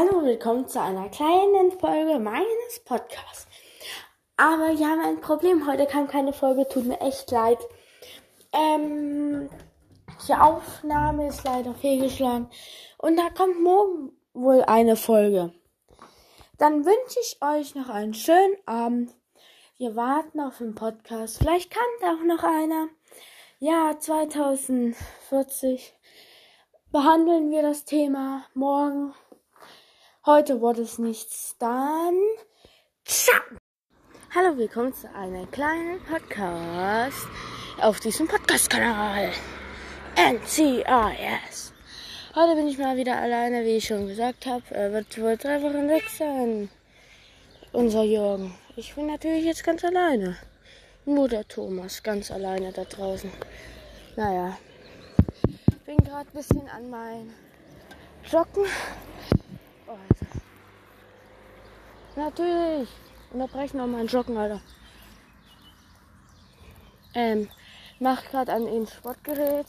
Hallo, willkommen zu einer kleinen Folge meines Podcasts. Aber wir haben ein Problem. Heute kam keine Folge, tut mir echt leid. Ähm, die Aufnahme ist leider fehlgeschlagen. Und da kommt morgen wohl eine Folge. Dann wünsche ich euch noch einen schönen Abend. Wir warten auf den Podcast. Vielleicht kommt auch noch einer. Ja, 2040 behandeln wir das Thema morgen. Heute wurde es nichts. Dann ciao. Hallo, willkommen zu einem kleinen Podcast auf diesem Podcast-Kanal. NCIS. Heute bin ich mal wieder alleine, wie ich schon gesagt habe. Er wird wohl drei Wochen weg sein. Unser Jürgen. Ich bin natürlich jetzt ganz alleine. Nur der Thomas, ganz alleine da draußen. Naja, bin gerade ein bisschen an mein Joggen. Oh, Alter. Natürlich. Unterbrechen auch mein Joggen, Alter. Ähm, mach gerade an ein Sportgerät.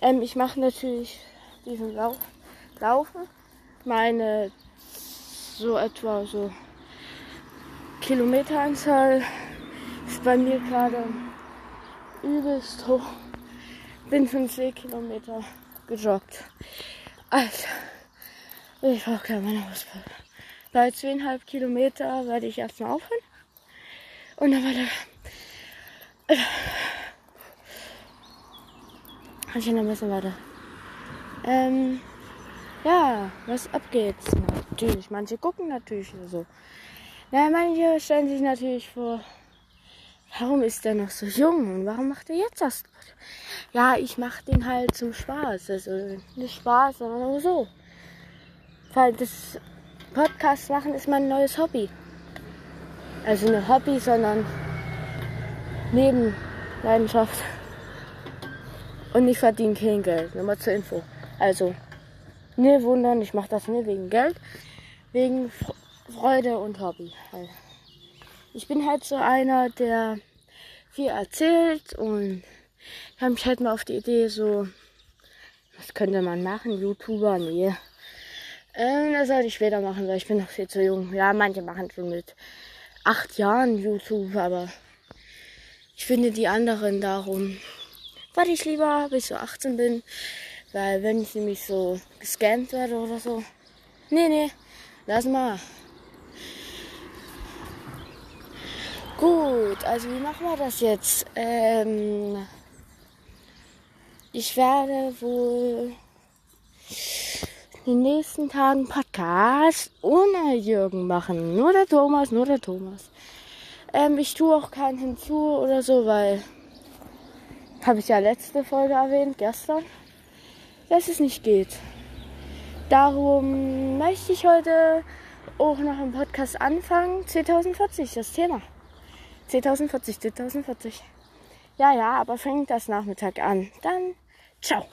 Ähm, ich mache natürlich diesen Lauf, Laufen. Meine so etwa so Kilometeranzahl ist bei mir gerade übelst hoch. Bin 50 Kilometer gejoggt. Alter, ich brauche keine meine Hauspause. Bei zweieinhalb Kilometer werde ich erstmal aufhören. Und dann weiter. Ich noch ein bisschen weiter. Ähm, ja, was abgeht? Natürlich, manche gucken natürlich so. Na, manche stellen sich natürlich vor, warum ist der noch so jung und warum macht er jetzt das? Ja, ich mache den halt zum Spaß. Also nicht Spaß, sondern nur so. Weil das Podcast machen ist mein neues Hobby. Also nicht Hobby, sondern Nebenleidenschaft. Und ich verdiene kein Geld. Nochmal zur Info. Also, ne wundern, ich mache das nur wegen Geld. Wegen Freude und Hobby. Ich bin halt so einer, der viel erzählt und kam ich halt mal auf die Idee, so, was könnte man machen? YouTuber? Nee. Ähm, das sollte ich später machen, weil ich bin noch viel zu jung. Ja, manche machen schon mit acht Jahren YouTube, aber ich finde die anderen darum, warte ich lieber, bis ich so 18 bin, weil wenn ich nämlich so gescannt werde oder so, nee, nee, lass mal. Also wie machen wir das jetzt? Ähm, ich werde wohl in den nächsten Tagen Podcast ohne Jürgen machen. Nur der Thomas, nur der Thomas. Ähm, ich tue auch keinen hinzu oder so, weil habe ich ja letzte Folge erwähnt, gestern, dass es nicht geht. Darum möchte ich heute auch noch im Podcast anfangen. 2040, das Thema. 2040, 2040. Ja, ja, aber fängt das Nachmittag an. Dann ciao.